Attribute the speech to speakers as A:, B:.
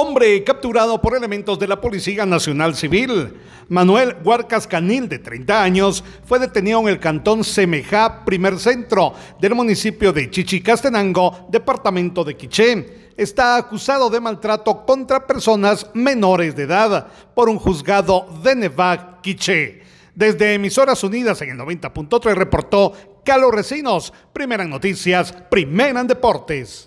A: Hombre capturado por elementos de la Policía Nacional Civil. Manuel Huarcas Canil, de 30 años, fue detenido en el cantón Semejá, primer centro del municipio de Chichicastenango, departamento de Quiché. Está acusado de maltrato contra personas menores de edad por un juzgado de Nevac, Quiché. Desde Emisoras Unidas en el 90.3 reportó Carlos Recinos, Primera en Noticias, Primera en Deportes.